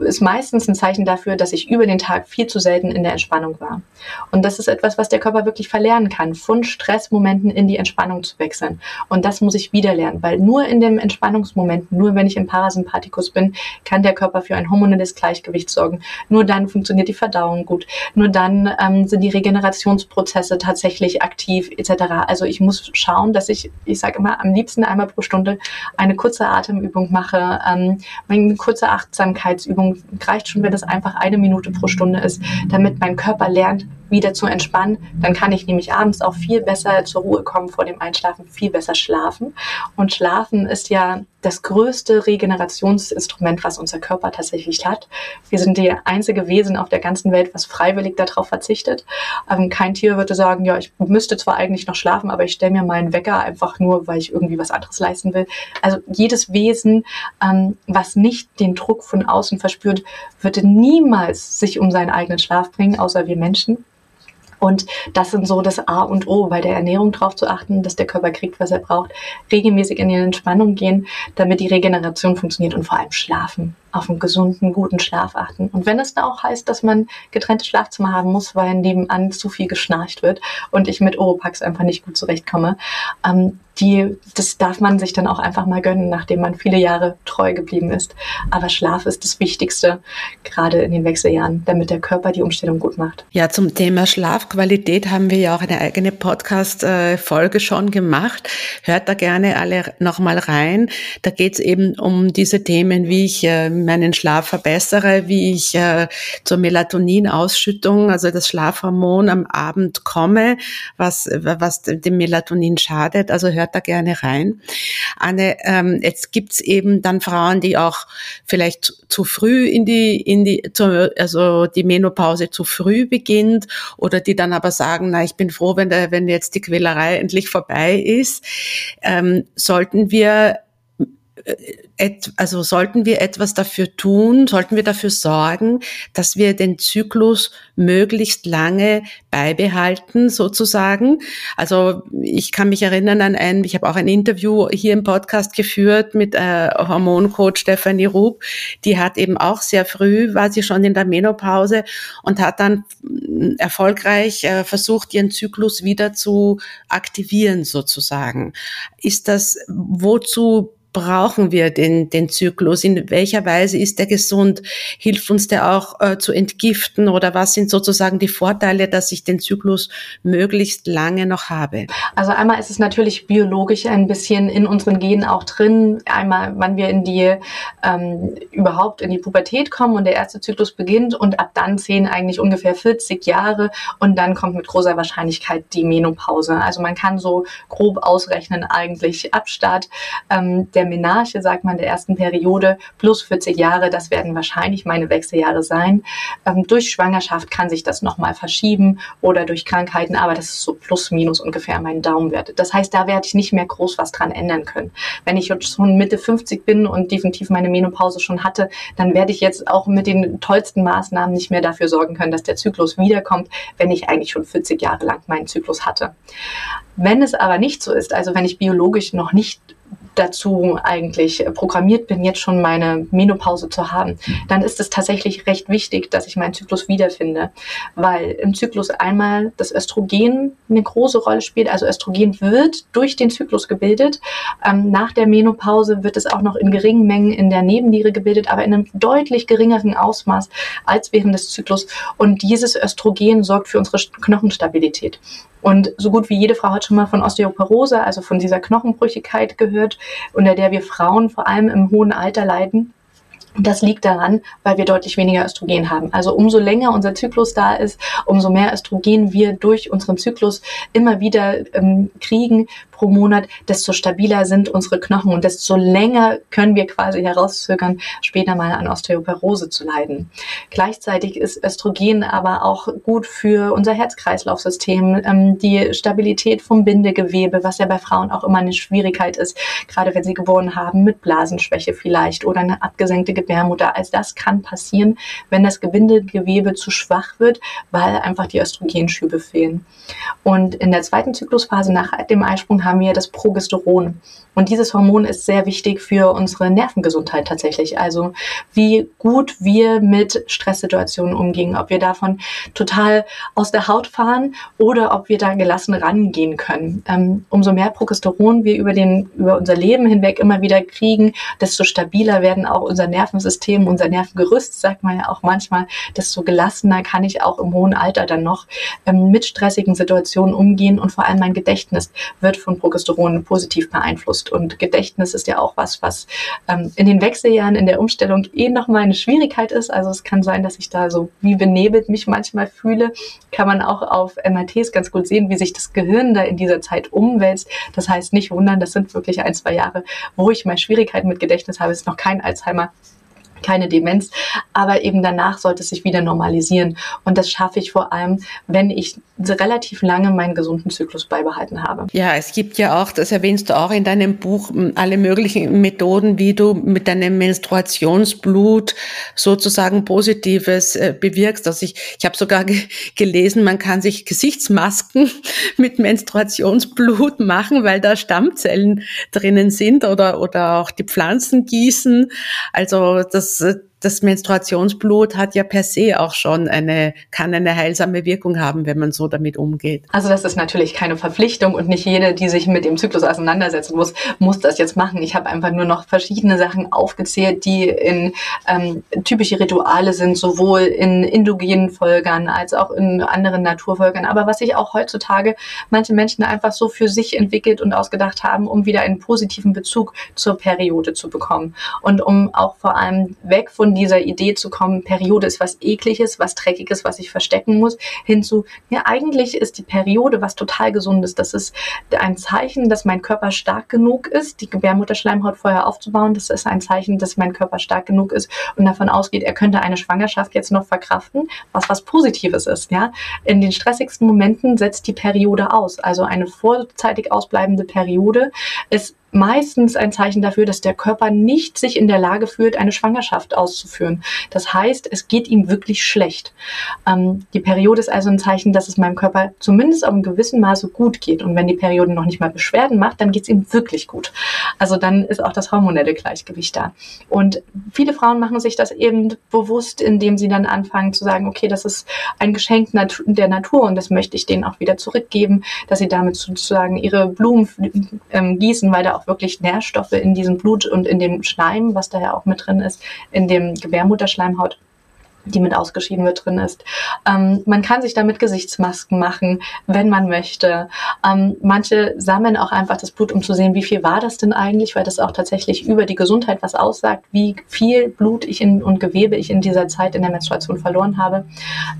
ist meistens ein Zeichen dafür, dass ich über den Tag viel zu selten in der Entspannung war. Und das ist etwas, was der Körper wirklich verlernen kann, von Stressmomenten in die Entspannung zu wechseln. Und das muss ich wieder lernen, weil nur in dem Entspannungsmoment, nur wenn ich im Parasympathikus bin, kann der Körper für ein hormonelles Gleichgewicht sorgen. Nur dann funktioniert die Verdauung gut. Nur dann ähm, sind die Regenerationsprozesse tatsächlich aktiv etc. Also ich muss schauen, dass ich, ich sage immer, am liebsten einmal pro Stunde eine kurze Atemübung mache, ähm, eine kurze Achtsamkeit Achtsamkeitsübung reicht schon, wenn das einfach eine Minute pro Stunde ist, damit mein Körper lernt, wieder zu entspannen. Dann kann ich nämlich abends auch viel besser zur Ruhe kommen vor dem Einschlafen, viel besser schlafen. Und Schlafen ist ja das größte Regenerationsinstrument, was unser Körper tatsächlich hat. Wir sind die einzige Wesen auf der ganzen Welt, was freiwillig darauf verzichtet. Ähm, kein Tier würde sagen, ja, ich müsste zwar eigentlich noch schlafen, aber ich stelle mir meinen Wecker einfach nur, weil ich irgendwie was anderes leisten will. Also jedes Wesen, ähm, was nicht den Druck von außen verspürt, würde niemals sich um seinen eigenen Schlaf bringen, außer wir Menschen. Und das sind so das A und O, bei der Ernährung darauf zu achten, dass der Körper kriegt, was er braucht, regelmäßig in die Entspannung gehen, damit die Regeneration funktioniert und vor allem schlafen auf einen gesunden, guten Schlaf achten. Und wenn es da auch heißt, dass man getrennte Schlafzimmer haben muss, weil nebenan zu viel geschnarcht wird und ich mit Oropax einfach nicht gut zurechtkomme, ähm, die, das darf man sich dann auch einfach mal gönnen, nachdem man viele Jahre treu geblieben ist. Aber Schlaf ist das Wichtigste, gerade in den Wechseljahren, damit der Körper die Umstellung gut macht. Ja, zum Thema Schlafqualität haben wir ja auch eine eigene Podcast-Folge schon gemacht. Hört da gerne alle nochmal rein. Da geht es eben um diese Themen, wie ich äh, meinen Schlaf verbessere, wie ich äh, zur Melatoninausschüttung, also das Schlafhormon am Abend komme, was, was dem Melatonin schadet. Also hört da gerne rein. Anne, ähm, jetzt gibt's eben dann Frauen, die auch vielleicht zu früh in die, in die, zu, also die Menopause zu früh beginnt oder die dann aber sagen, na, ich bin froh, wenn, der, wenn jetzt die Quälerei endlich vorbei ist. Ähm, sollten wir also sollten wir etwas dafür tun, sollten wir dafür sorgen, dass wir den Zyklus möglichst lange beibehalten, sozusagen. Also ich kann mich erinnern an ein, ich habe auch ein Interview hier im Podcast geführt mit äh, Hormoncoach Stephanie Rub. Die hat eben auch sehr früh, war sie schon in der Menopause und hat dann mm, erfolgreich äh, versucht, ihren Zyklus wieder zu aktivieren, sozusagen. Ist das, wozu brauchen wir den, den Zyklus? In welcher Weise ist der gesund? Hilft uns der auch äh, zu entgiften? Oder was sind sozusagen die Vorteile, dass ich den Zyklus möglichst lange noch habe? Also einmal ist es natürlich biologisch ein bisschen in unseren Genen auch drin. Einmal, wann wir in die ähm, überhaupt in die Pubertät kommen und der erste Zyklus beginnt und ab dann zählen eigentlich ungefähr 40 Jahre und dann kommt mit großer Wahrscheinlichkeit die Menopause. Also man kann so grob ausrechnen eigentlich Abstart ähm, der Menarche, sagt man, der ersten Periode plus 40 Jahre, das werden wahrscheinlich meine Wechseljahre sein. Ähm, durch Schwangerschaft kann sich das nochmal verschieben oder durch Krankheiten, aber das ist so plus minus ungefähr mein Daumenwert. Das heißt, da werde ich nicht mehr groß was dran ändern können. Wenn ich jetzt schon Mitte 50 bin und definitiv meine Menopause schon hatte, dann werde ich jetzt auch mit den tollsten Maßnahmen nicht mehr dafür sorgen können, dass der Zyklus wiederkommt, wenn ich eigentlich schon 40 Jahre lang meinen Zyklus hatte. Wenn es aber nicht so ist, also wenn ich biologisch noch nicht dazu eigentlich programmiert bin, jetzt schon meine Menopause zu haben, dann ist es tatsächlich recht wichtig, dass ich meinen Zyklus wiederfinde, weil im Zyklus einmal das Östrogen eine große Rolle spielt. Also Östrogen wird durch den Zyklus gebildet. Ähm, nach der Menopause wird es auch noch in geringen Mengen in der Nebenniere gebildet, aber in einem deutlich geringeren Ausmaß als während des Zyklus. Und dieses Östrogen sorgt für unsere Knochenstabilität. Und so gut wie jede Frau hat schon mal von Osteoporose, also von dieser Knochenbrüchigkeit gehört, unter der wir Frauen vor allem im hohen Alter leiden. Das liegt daran, weil wir deutlich weniger Östrogen haben. Also umso länger unser Zyklus da ist, umso mehr Östrogen wir durch unseren Zyklus immer wieder ähm, kriegen, pro Monat, desto stabiler sind unsere Knochen und desto länger können wir quasi herauszögern, später mal an Osteoporose zu leiden. Gleichzeitig ist Östrogen aber auch gut für unser Herz-Kreislauf-System, ähm, die Stabilität vom Bindegewebe, was ja bei Frauen auch immer eine Schwierigkeit ist, gerade wenn sie geboren haben mit Blasenschwäche vielleicht oder eine abgesenkte Gebärmutter. All das kann passieren, wenn das Bindegewebe zu schwach wird, weil einfach die Östrogenschübe fehlen. Und in der zweiten Zyklusphase nach dem Eisprung haben wir das Progesteron. Und dieses Hormon ist sehr wichtig für unsere Nervengesundheit tatsächlich. Also wie gut wir mit Stresssituationen umgehen, ob wir davon total aus der Haut fahren oder ob wir da gelassen rangehen können. Ähm, umso mehr Progesteron wir über, den, über unser Leben hinweg immer wieder kriegen, desto stabiler werden auch unser Nervensystem, unser Nervengerüst, sagt man ja auch manchmal, desto gelassener kann ich auch im hohen Alter dann noch ähm, mit stressigen Situationen umgehen und vor allem mein Gedächtnis wird von Progesteron positiv beeinflusst. Und Gedächtnis ist ja auch was, was ähm, in den Wechseljahren in der Umstellung eh nochmal eine Schwierigkeit ist. Also es kann sein, dass ich da so wie benebelt mich manchmal fühle. Kann man auch auf MRTs ganz gut sehen, wie sich das Gehirn da in dieser Zeit umwälzt. Das heißt, nicht wundern, das sind wirklich ein, zwei Jahre, wo ich mal Schwierigkeiten mit Gedächtnis habe. Es ist noch kein Alzheimer keine Demenz, aber eben danach sollte es sich wieder normalisieren. Und das schaffe ich vor allem, wenn ich relativ lange meinen gesunden Zyklus beibehalten habe. Ja, es gibt ja auch, das erwähnst du auch in deinem Buch, alle möglichen Methoden, wie du mit deinem Menstruationsblut sozusagen Positives äh, bewirkst. Also ich, ich habe sogar ge gelesen, man kann sich Gesichtsmasken [LAUGHS] mit Menstruationsblut [LAUGHS] machen, weil da Stammzellen drinnen sind oder, oder auch die Pflanzen gießen. Also das das, das Menstruationsblut hat ja per se auch schon eine, kann eine heilsame Wirkung haben, wenn man so damit umgeht. Also das ist natürlich keine Verpflichtung und nicht jede, die sich mit dem Zyklus auseinandersetzen muss, muss das jetzt machen. Ich habe einfach nur noch verschiedene Sachen aufgezählt, die in ähm, typische Rituale sind, sowohl in indogenen Völkern als auch in anderen Naturvölkern. Aber was sich auch heutzutage manche Menschen einfach so für sich entwickelt und ausgedacht haben, um wieder einen positiven Bezug zur Periode zu bekommen und um auch vor allem weg von dieser Idee zu kommen, Periode ist was ekliges, was dreckiges, was ich verstecken muss, hinzu, ja, eigentlich ist die Periode was total gesundes. Das ist ein Zeichen, dass mein Körper stark genug ist, die Gebärmutterschleimhaut vorher aufzubauen. Das ist ein Zeichen, dass mein Körper stark genug ist und davon ausgeht, er könnte eine Schwangerschaft jetzt noch verkraften, was was Positives ist, ja. In den stressigsten Momenten setzt die Periode aus. Also eine vorzeitig ausbleibende Periode ist meistens ein Zeichen dafür, dass der Körper nicht sich in der Lage fühlt, eine Schwangerschaft auszuführen. Das heißt, es geht ihm wirklich schlecht. Ähm, die Periode ist also ein Zeichen, dass es meinem Körper zumindest auf einem gewissen Maße gut geht. Und wenn die Periode noch nicht mal Beschwerden macht, dann geht es ihm wirklich gut. Also dann ist auch das hormonelle Gleichgewicht da. Und viele Frauen machen sich das eben bewusst, indem sie dann anfangen zu sagen, okay, das ist ein Geschenk der Natur und das möchte ich denen auch wieder zurückgeben, dass sie damit sozusagen ihre Blumen ähm, gießen, weil da auch wirklich Nährstoffe in diesem Blut und in dem Schleim, was da ja auch mit drin ist, in dem Gebärmutterschleimhaut die mit ausgeschieden wird, drin ist. Ähm, man kann sich damit Gesichtsmasken machen, wenn man möchte. Ähm, manche sammeln auch einfach das Blut, um zu sehen, wie viel war das denn eigentlich, weil das auch tatsächlich über die Gesundheit was aussagt, wie viel Blut ich in, und Gewebe ich in dieser Zeit in der Menstruation verloren habe.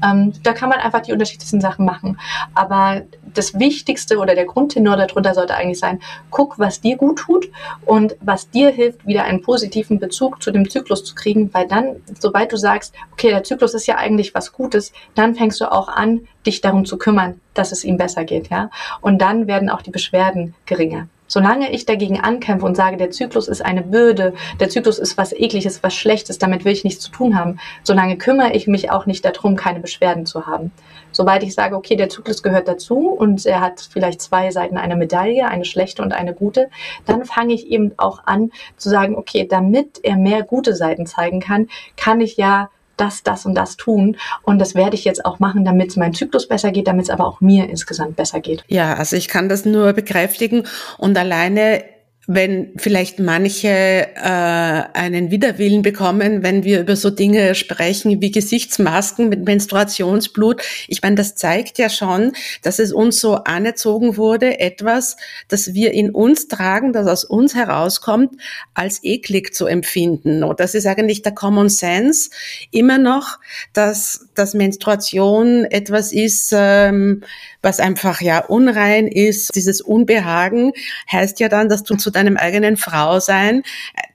Ähm, da kann man einfach die unterschiedlichsten Sachen machen. Aber das Wichtigste oder der Grundtenor darunter sollte eigentlich sein, guck, was dir gut tut und was dir hilft, wieder einen positiven Bezug zu dem Zyklus zu kriegen, weil dann, sobald du sagst, okay, der Zyklus ist ja eigentlich was Gutes, dann fängst du auch an, dich darum zu kümmern, dass es ihm besser geht, ja. Und dann werden auch die Beschwerden geringer. Solange ich dagegen ankämpfe und sage, der Zyklus ist eine Bürde, der Zyklus ist was ekliges, was schlechtes, damit will ich nichts zu tun haben, solange kümmere ich mich auch nicht darum, keine Beschwerden zu haben. Sobald ich sage, okay, der Zyklus gehört dazu und er hat vielleicht zwei Seiten einer Medaille, eine schlechte und eine gute, dann fange ich eben auch an zu sagen, okay, damit er mehr gute Seiten zeigen kann, kann ich ja das, das und das tun. Und das werde ich jetzt auch machen, damit es meinem Zyklus besser geht, damit es aber auch mir insgesamt besser geht. Ja, also ich kann das nur bekräftigen und alleine wenn vielleicht manche äh, einen Widerwillen bekommen, wenn wir über so Dinge sprechen wie Gesichtsmasken mit Menstruationsblut. Ich meine, das zeigt ja schon, dass es uns so anerzogen wurde, etwas, das wir in uns tragen, das aus uns herauskommt, als eklig zu empfinden. Und das ist eigentlich der Common Sense immer noch, dass, dass Menstruation etwas ist, ähm, was einfach ja unrein ist. Dieses Unbehagen heißt ja dann, dass du zu deinem eigenen Frausein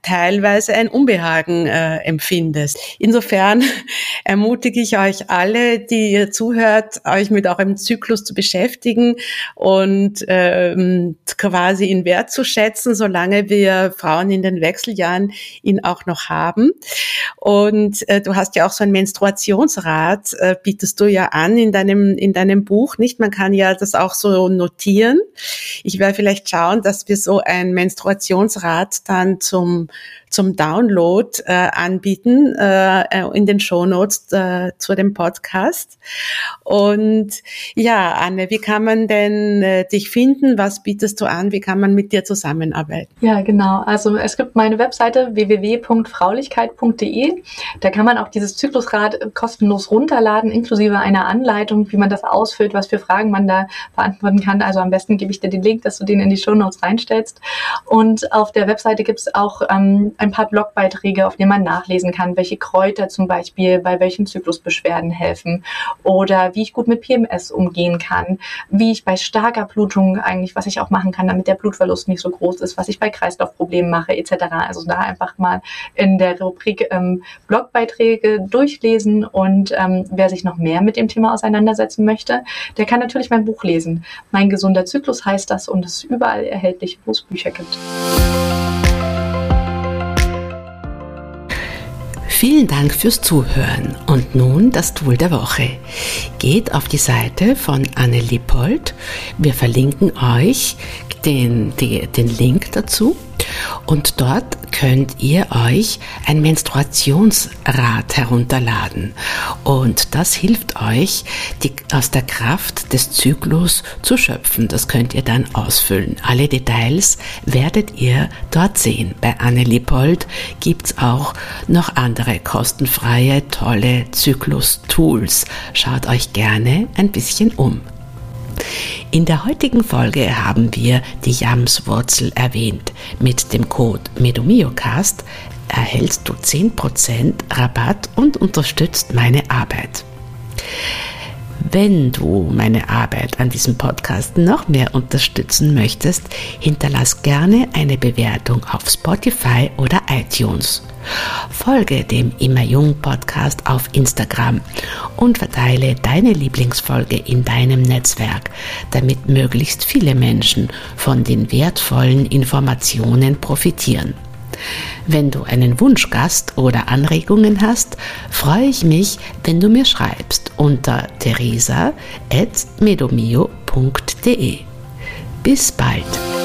teilweise ein Unbehagen äh, empfindest. Insofern [LAUGHS] ermutige ich euch alle, die ihr zuhört, euch mit eurem Zyklus zu beschäftigen und ähm, quasi ihn wertzuschätzen, solange wir Frauen in den Wechseljahren ihn auch noch haben. Und äh, du hast ja auch so ein Menstruationsrat, äh, bietest du ja an in deinem, in deinem Buch, nicht? Man kann ja das auch so notieren. Ich werde vielleicht schauen, dass wir so ein Menstruationsrat dann zum zum Download äh, anbieten äh, äh, in den Shownotes äh, zu dem Podcast. Und ja, Anne, wie kann man denn äh, dich finden? Was bietest du an? Wie kann man mit dir zusammenarbeiten? Ja, genau. Also es gibt meine Webseite www.fraulichkeit.de. Da kann man auch dieses Zyklusrad kostenlos runterladen, inklusive einer Anleitung, wie man das ausfüllt, was für Fragen man da beantworten kann. Also am besten gebe ich dir den Link, dass du den in die Shownotes reinstellst. Und auf der Webseite gibt es auch ähm, ein paar Blogbeiträge, auf denen man nachlesen kann, welche Kräuter zum Beispiel bei welchen Zyklusbeschwerden helfen oder wie ich gut mit PMS umgehen kann, wie ich bei starker Blutung eigentlich, was ich auch machen kann, damit der Blutverlust nicht so groß ist, was ich bei Kreislaufproblemen mache etc. Also da einfach mal in der Rubrik ähm, Blogbeiträge durchlesen und ähm, wer sich noch mehr mit dem Thema auseinandersetzen möchte, der kann natürlich mein Buch lesen. Mein gesunder Zyklus heißt das und es ist überall erhältlich, wo es Bücher gibt. Vielen Dank fürs Zuhören und nun das Tool der Woche. Geht auf die Seite von Anne Lippold. Wir verlinken euch den, den Link dazu und dort könnt ihr euch ein Menstruationsrad herunterladen. Und das hilft euch, die, aus der Kraft des Zyklus zu schöpfen. Das könnt ihr dann ausfüllen. Alle Details werdet ihr dort sehen. Bei Anne Lippold gibt's auch noch andere kostenfreie, tolle Zyklus-Tools. Schaut euch gerne ein bisschen um. In der heutigen Folge haben wir die Jamswurzel erwähnt. Mit dem Code MEDOMIOCAST erhältst du 10% Rabatt und unterstützt meine Arbeit. Wenn du meine Arbeit an diesem Podcast noch mehr unterstützen möchtest, hinterlass gerne eine Bewertung auf Spotify oder iTunes. Folge dem Immer Jung Podcast auf Instagram und verteile deine Lieblingsfolge in deinem Netzwerk, damit möglichst viele Menschen von den wertvollen Informationen profitieren. Wenn du einen Wunschgast oder Anregungen hast, freue ich mich, wenn du mir schreibst unter teresa.medomio.de. Bis bald!